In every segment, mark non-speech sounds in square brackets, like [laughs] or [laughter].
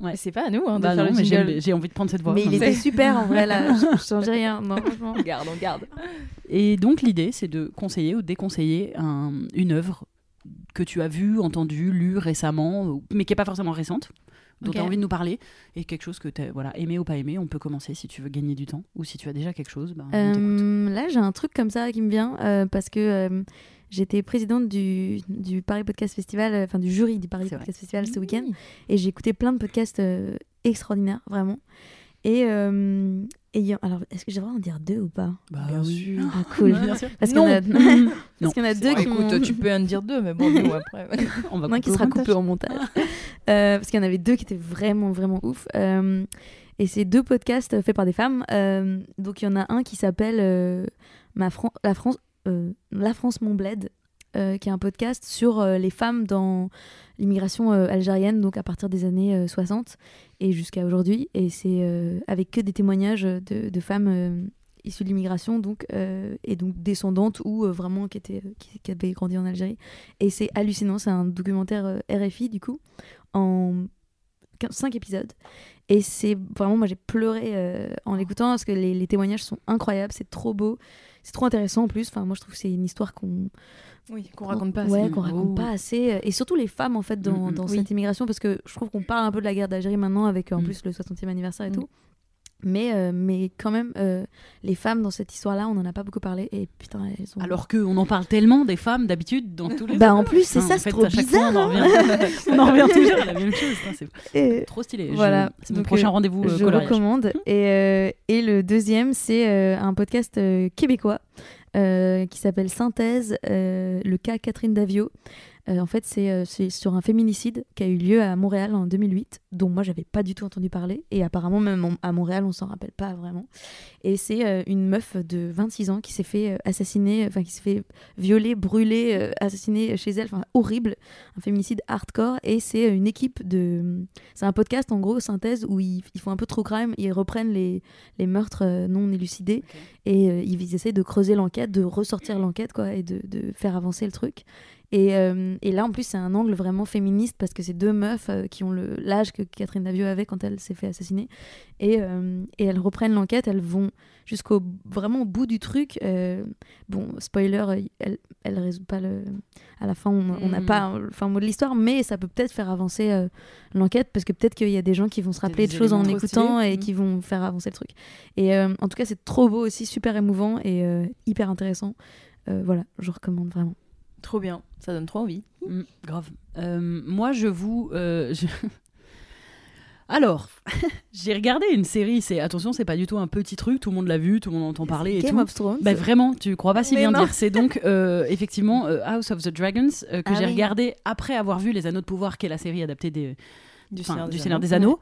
Ouais. C'est pas à nous hein, de Bah faire non, le mais j'ai envie de prendre cette voix. Mais il était super en vrai là, [laughs] je je changeais rien. Non, franchement. On garde, on garde. Et donc l'idée, c'est de conseiller ou déconseiller un- une œuvre que tu as vue, entendue, lue récemment, mais qui n'est pas forcément récente, dont Ok. tu as envie de nous parler, et quelque chose que tu as voilà, aimé ou pas aimé. On peut commencer si tu veux gagner du temps, ou si tu as déjà quelque chose. bah, t'écoute. Euh, là, j'ai un truc comme ça qui me vient euh, parce que euh, j'étais présidente du, du Paris Podcast Festival, enfin du jury du Paris. Podcast Festival ce week-end, et j'ai écouté plein de podcasts extraordinaires, vraiment. Et, euh, alors, est-ce que j'ai le droit d'en dire deux ou pas? Bah bien sûr. Ah cool. Bien sûr. Parce qu'il y en a, [laughs] [laughs] parce qu'il y en a deux qui m'ont- écoute, tu peux en dire deux, mais bon, [laughs] nous après. On va Non, qui sera montage. coupé au montage. Euh, parce qu'il y en avait deux qui étaient vraiment, vraiment ouf. Euh, et c'est deux podcasts faits par des femmes. Euh, donc il y en a un qui s'appelle euh, Ma Fran- La France, euh, La France Mon Bled, euh, qui est un podcast sur euh, les femmes dans l'immigration euh, algérienne, donc à partir des années euh, 60 et jusqu'à aujourd'hui. Et c'est euh, avec que des témoignages de, femmes euh, issues de l'immigration, donc euh, et donc descendantes ou euh, vraiment qui étaient qui, qui avaient grandi en Algérie. Et c'est hallucinant, c'est un documentaire euh, RFI du coup, en 5 épisodes. Et c'est vraiment, moi j'ai pleuré euh, en l'écoutant parce que les, les témoignages sont incroyables, c'est trop beau, c'est trop intéressant en plus. Enfin, moi je trouve que c'est une histoire qu'on Oui, qu'on raconte pas ouais, assez. qu'on raconte Oh. pas assez. Et surtout les femmes en fait dans, Mm, mm. dans Oui. cette immigration parce que je trouve qu'on parle un peu de la guerre d'Algérie maintenant avec en Mm. plus le 60e anniversaire et Mm. tout. Mais, euh, mais quand même, euh, les femmes dans cette histoire-là, on n'en a pas beaucoup parlé. Et putain, elles. Alors qu'on en parle tellement des femmes d'habitude dans tous les. Bah, en plus, c'est Enfin, ça, c'est trop chaque fois, bizarre. [laughs] on en revient, on en revient toujours à la même chose. C'est Et- trop stylé. Je- Voilà. C'est mon Donc, prochain euh, rendez-vous euh, je coloriage. recommande. Et, euh, et le deuxième, c'est euh, un podcast euh, québécois qui s'appelle Synthèse, euh, le cas Catherine Davio. Euh, en fait, c'est euh, c'est sur un féminicide qui a eu lieu à Montréal en 2008, dont moi, j'avais pas du tout entendu parler. Et apparemment, même à Montréal, on s'en rappelle pas vraiment. Et c'est euh, une meuf de 26 ans qui s'est fait assassiner, enfin, qui s'est fait violer, brûler, assassiner chez elle. Enfin, horrible. Un féminicide hardcore. Et c'est une équipe de. C'est un podcast, en gros, synthèse, où ils, ils font un peu trop crime, ils reprennent les, les meurtres non élucidés et euh, ils essaient de creuser l'enquête, de ressortir l'enquête, quoi, et de, de faire avancer le truc. Et, euh, et là, en plus, c'est un angle vraiment féministe parce que c'est deux meufs euh, qui ont l'âge que Catherine Davio avait quand elle s'est fait assassiner. Et, euh, et elles reprennent l'enquête, elles vont jusqu'au vraiment au bout du truc. Bon, spoiler, elle, elle résout pas le. À la fin, on n'a Mm. pas le fin mot de l'histoire, mais ça peut peut-être faire avancer l'enquête parce que peut-être qu'il y a des gens qui vont se rappeler de choses en écoutant et Mm. qui vont faire avancer le truc. Et en tout cas, c'est trop beau aussi, super émouvant et hyper intéressant. Voilà, je recommande vraiment. Trop bien, ça donne trop envie. Mm, grave. Euh, moi, je vous. euh, je- [laughs] Alors, [laughs] j'ai regardé une série. C'est attention, c'est pas du tout un petit truc. Tout le monde l'a vu, tout le monde entend parler et Game tout. of Thrones. Bah vraiment, tu crois pas si Mais bien non. dire. C'est donc [laughs] euh, effectivement euh, House of the Dragons euh, que Ah j'ai oui. regardé après avoir vu Les Anneaux de Pouvoir, qui est la série adaptée des, Du Seigneur du des Anneaux.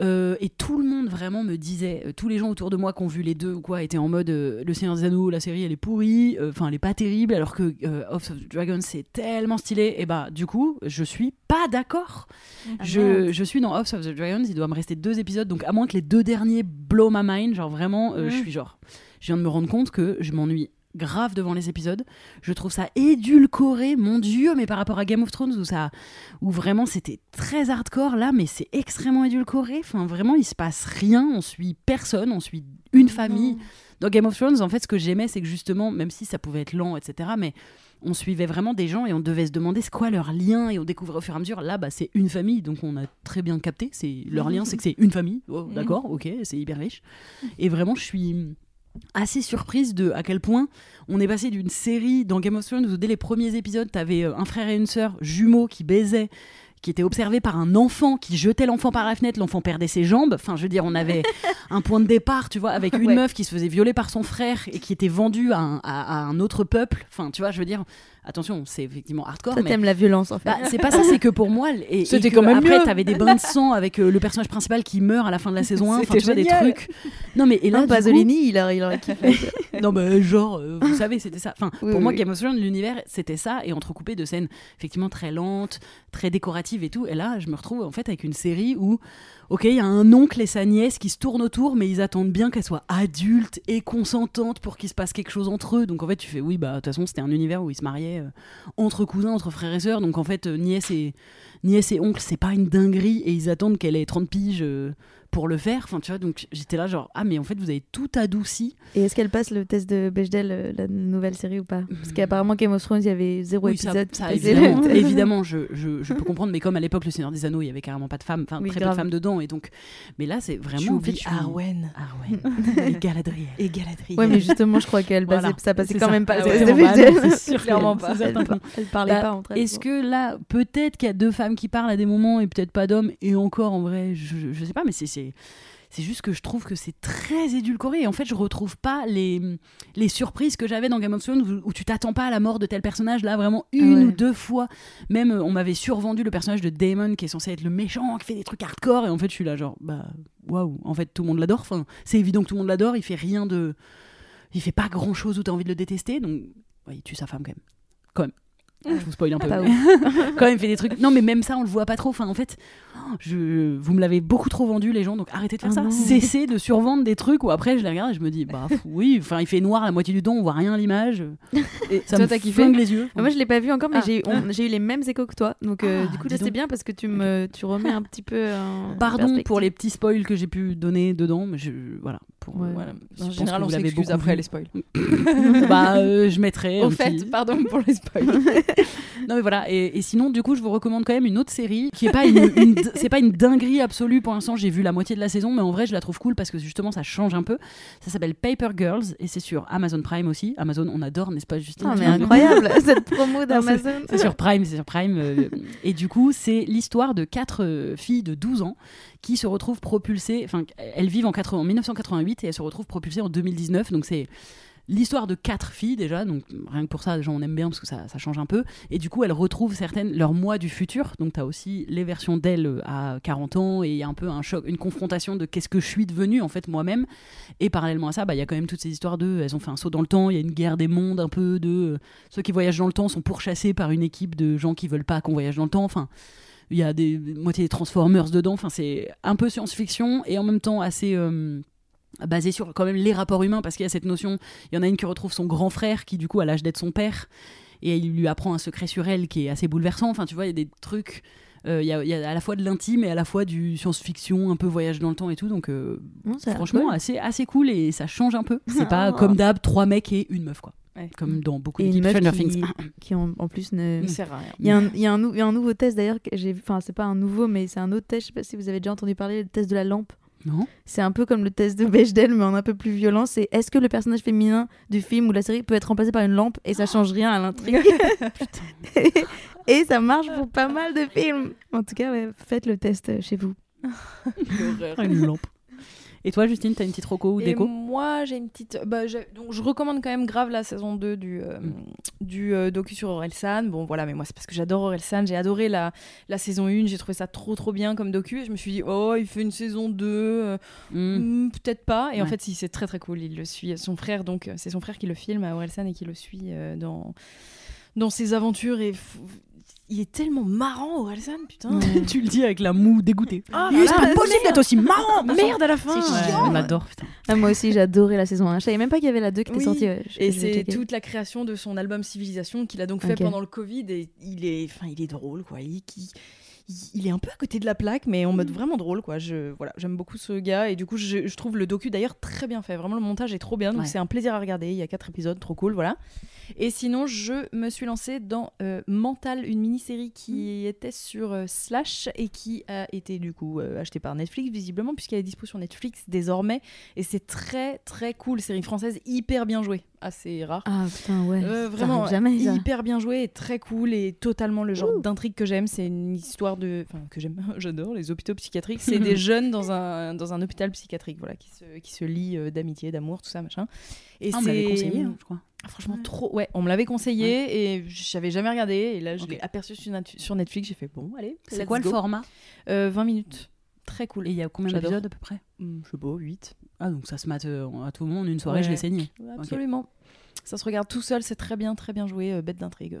Euh, et tout le monde vraiment me disait, euh, tous les gens autour de moi qui ont vu les deux ou quoi, étaient en mode euh, Le Seigneur des Anneaux, la série elle est pourrie, enfin elle est pas terrible, alors que House of the Dragons c'est tellement stylé. Et bah du coup, je suis pas d'accord. Ah, je, je suis dans House of the Dragons, il doit me rester deux épisodes, donc à moins que les deux derniers blow my mind, genre vraiment, je Mm. suis genre, je viens de me rendre compte que je m'ennuie grave devant les épisodes. Je trouve ça édulcoré, mon dieu, mais par rapport à Game of Thrones où ça, où vraiment c'était très hardcore là, mais c'est extrêmement édulcoré. Enfin, vraiment, il se passe rien. On suit personne, on suit une famille. Dans Game of Thrones, en fait, ce que j'aimais, c'est que justement, même si ça pouvait être lent, etc., mais on suivait vraiment des gens et on devait se demander c'est quoi leur lien et on découvrait au fur et à mesure. Là, bah, c'est une famille, donc on a très bien capté. C'est leur lien, c'est que c'est une famille. Oh, D'accord, ok, c'est hyper riche. Et vraiment, je suis assez surprise de à quel point on est passé d'une série dans Game of Thrones où dès les premiers épisodes, t'avais euh, un frère et une sœur jumeaux qui baisaient qui était observé par un enfant qui jetait l'enfant par la fenêtre, l'enfant perdait ses jambes. Enfin, je veux dire, on avait [laughs] un point de départ, tu vois, avec une Ouais. meuf qui se faisait violer par son frère et qui était vendue à un, à- à un autre peuple. Enfin, tu vois, je veux dire, attention, c'est effectivement hardcore, Ça mais t'aime la violence en fait. bah, c'est pas ça, c'est que pour moi, et, et C'était que quand même après mieux. t'avais des bains de sang avec euh, le personnage principal qui meurt à la fin de la saison 1, enfin C'était tu vois des génial. trucs. Non mais et là non, coup- Pasolini, il, a, il aurait kiffé. [laughs] non, bah, genre, euh, vous [laughs] savez, c'était ça. Enfin, Oui, pour oui, moi, oui. Game of Thrones, l'univers, c'était ça, et entrecoupé de scènes effectivement très lentes, très décoratives et tout. Et là, je me retrouve en fait avec une série où, ok, il y a un oncle et sa nièce qui se tournent autour, mais ils attendent bien qu'elle soit adulte et consentante pour qu'il se passe quelque chose entre eux. Donc en fait, tu fais, oui, bah, de toute façon, c'était un univers où ils se mariaient euh, entre cousins, entre frères et sœurs. Donc en fait, euh, nièce et, nièce et oncle, c'est pas une dinguerie, et ils attendent qu'elle ait 30 piges. Pour le faire, enfin tu vois, donc j'étais là genre ah mais en fait vous avez tout adouci Et est-ce qu'elle passe le test de Bechdel, euh, la nouvelle série ou pas? Parce qu'apparemment Game of Thrones, il y avait zéro Oui, ça- épisode. ça, passait évidemment, évidemment, je, [laughs] je, je peux comprendre, mais comme à l'époque, Le Seigneur des Anneaux, il y avait carrément pas de femmes, enfin Oui, très peu de femmes dedans, et donc, mais là, c'est Tu vraiment. oublies suis- Arwen Arwen [laughs] et Galadriel. et Galadriel. Ouais, mais justement, je crois qu'elle Voilà. ça passait quand ça. même pas. Ah le ouais, test de vraiment, Bechdel. non, c'est sûr, Clairement [laughs] pas. que non. Elle parlait Bah, pas entre elles. Est-ce que là, peut-être qu'il y a deux femmes qui parlent à des moments et peut-être pas d'hommes, et encore en vrai, je, je sais pas, mais c'est. C'est c'est juste que je trouve que c'est très édulcoré. Et en fait je retrouve pas les, les surprises que j'avais dans Game of Thrones où, où tu t'attends pas à la mort de tel personnage là vraiment une ouais. ou deux fois. Même euh, on m'avait survendu le personnage de Damon qui est censé être le méchant qui fait des trucs hardcore. Et en fait je suis là genre bah waouh. En fait tout le monde l'adore. Enfin c'est évident que tout le monde l'adore. Il fait rien de il fait pas grand chose où t'as envie de le détester. Donc ouais, il tue sa femme quand même. Quand même je vous spoil un peu. Pas [laughs] mais- quand même il fait des trucs. Non mais même ça on le voit pas trop. Enfin en fait je vous me l'avez beaucoup trop vendu les gens donc arrêtez de faire Ah ça. non. cessez de survendre des trucs où après je les regarde et je me dis bah oui enfin il fait noir la moitié du temps on voit rien à l'image. Et ça toi, me kiffé les yeux. Ah, Moi, je l'ai pas vu encore, mais Ah. j'ai on- eu les mêmes échos que toi. Donc, euh, Ah, du coup, là, c'est bien parce que tu me tu remets un petit peu. en pardon pour les petits spoils que j'ai pu donner dedans mais je voilà pour Ouais. Voilà. Je En général, on s'excuse après vu. les spoils. [laughs] bah euh, je mettrai Au fait, petit- pardon pour les spoils. [laughs] Non mais voilà et, et sinon du coup je vous recommande quand même une autre série qui est pas une, [laughs] c'est pas une dinguerie absolue pour l'instant j'ai vu la moitié de la saison mais en vrai je la trouve cool parce que justement ça change un peu ça s'appelle Paper Girls et c'est sur Amazon Prime aussi Amazon on adore n'est-ce pas Justine? Ah, mais incroyable [laughs] cette promo d'Amazon. c'est sur Prime, c'est sur Prime. euh, et du coup, c'est l'histoire de quatre euh, filles de 12 ans qui se retrouvent propulsées. Enfin, elles vivent en, 80 en 1988 et elles se retrouvent propulsées en 2019. Donc, c'est l'histoire de quatre filles déjà. Donc, rien que pour ça, déjà, on aime bien parce que ça, ça change un peu. Et du coup, elles retrouvent certaines leurs mois du futur. Donc, tu as aussi les versions d'elles à 40 ans et il y a un peu un choc, une confrontation de qu'est-ce que je suis devenue en fait moi-même. Et parallèlement à ça, bah, il y a quand même toutes ces histoires de. Elles ont fait un saut dans le temps. Il y a une guerre des mondes un peu de. euh, ceux qui voyagent dans le temps sont pourchassés par une équipe de gens qui veulent pas qu'on voyage dans le temps. Enfin, il y a des moitié des Transformers dedans. Enfin, c'est un peu science-fiction et en même temps assez euh, basé sur quand même les rapports humains parce qu'il y a cette notion. Il y en a une qui retrouve son grand frère qui du coup a l'âge d'être son père et il lui apprend un secret sur elle qui est assez bouleversant. Enfin, tu vois, il y a des trucs. euh, Il y, a, il y a à la fois de l'intime et à la fois du science-fiction, un peu voyage dans le temps et tout. Donc, euh, Non, franchement, cool. assez, assez cool et ça change un peu. C'est pas Ah. comme d'hab, trois mecs et une meuf, quoi. Ouais. Comme dans beaucoup Stranger qui, Things. [coughs] qui en, en plus ne. Ça sert à rien. Il y, a un, il, y a un nou- il y a un nouveau test d'ailleurs que j'ai enfin c'est pas un nouveau mais c'est un autre test je sais pas si vous avez déjà entendu parler le test de la lampe Non. C'est un peu comme le test de Bechdel mais en un peu plus violent. C'est est-ce que le personnage féminin du film ou de la série peut être remplacé par une lampe et ça change rien à l'intrigue [laughs] [laughs] et ça marche pour pas mal de films. En tout cas ouais, faites le test chez vous. [laughs] L'horreur. Une lampe. Et toi, Justine, t'as une petite roco ou Et déco moi, j'ai une petite. Bah, j'ai- donc, je recommande quand même grave la saison 2 du, euh, Mm. du euh, docu sur Orelsan. Bon, voilà, mais moi, c'est parce que j'adore Orelsan. J'ai adoré la, la saison 1. J'ai trouvé ça trop, trop bien comme docu. Et je me suis dit, oh, il fait une saison 2. euh, Hmm. hmm, Peut-être pas. Et en fait, si, c'est très, très cool. Il le suit. Son frère, donc, c'est son frère qui le filme à Orelsan et qui le suit dans, dans ses aventures. Et f- il est tellement marrant, Orelsan, putain. [laughs] tu le dis avec la moue dégoûtée. Ah, Il est là pas possible d'être aussi marrant Merde à la fin. Ouais, on l'adore, putain. Ah, moi aussi, j'ai adoré la saison 1. Je savais même pas qu'il y avait la 2 qui était Oui, sortie. ouais. Je- Et c'est toute la création de son album Civilisation qu'il a donc fait pendant le Covid et il est, enfin, il est drôle quoi. Il, il- il est un peu à côté de la plaque, mais en mode vraiment drôle quoi. Je, voilà, j'aime beaucoup ce gars et du coup je, je trouve le docu d'ailleurs très bien fait. Vraiment le montage est trop bien, donc Ouais. c'est un plaisir à regarder. Il y a quatre épisodes, trop cool, voilà. Et sinon je me suis lancée dans euh, Mental, une mini-série qui Mm. était sur euh, Slash et qui a été du coup euh, achetée par Netflix visiblement puisqu'elle est dispo sur Netflix désormais et c'est très très cool, série française hyper bien jouée, assez rare. Ah putain, ouais. Euh, vraiment jamais ça. hyper bien joué et très cool et totalement le genre d'intrigue que j'aime. C'est une histoire de enfin que j'aime [laughs] j'adore les hôpitaux psychiatriques. C'est des [laughs] jeunes dans un dans un hôpital psychiatrique voilà qui se qui se lient euh, d'amitié d'amour tout ça machin. Et Ah, on me l'avait conseillé, hein, je crois. Franchement Ouais. trop ouais on me l'avait conseillé et j'avais jamais regardé et là je l'ai aperçu sur, Netflix. J'ai fait bon allez C'est quoi le format? Euh, 20 minutes très cool Et il y a combien d'épisodes à peu près Hum, je sais pas 8 Ah, donc ça se mate euh, à tout le monde. Une soirée, je l'ai saigné. absolument ça se regarde tout seul c'est très bien très bien joué euh, bête d'intrigue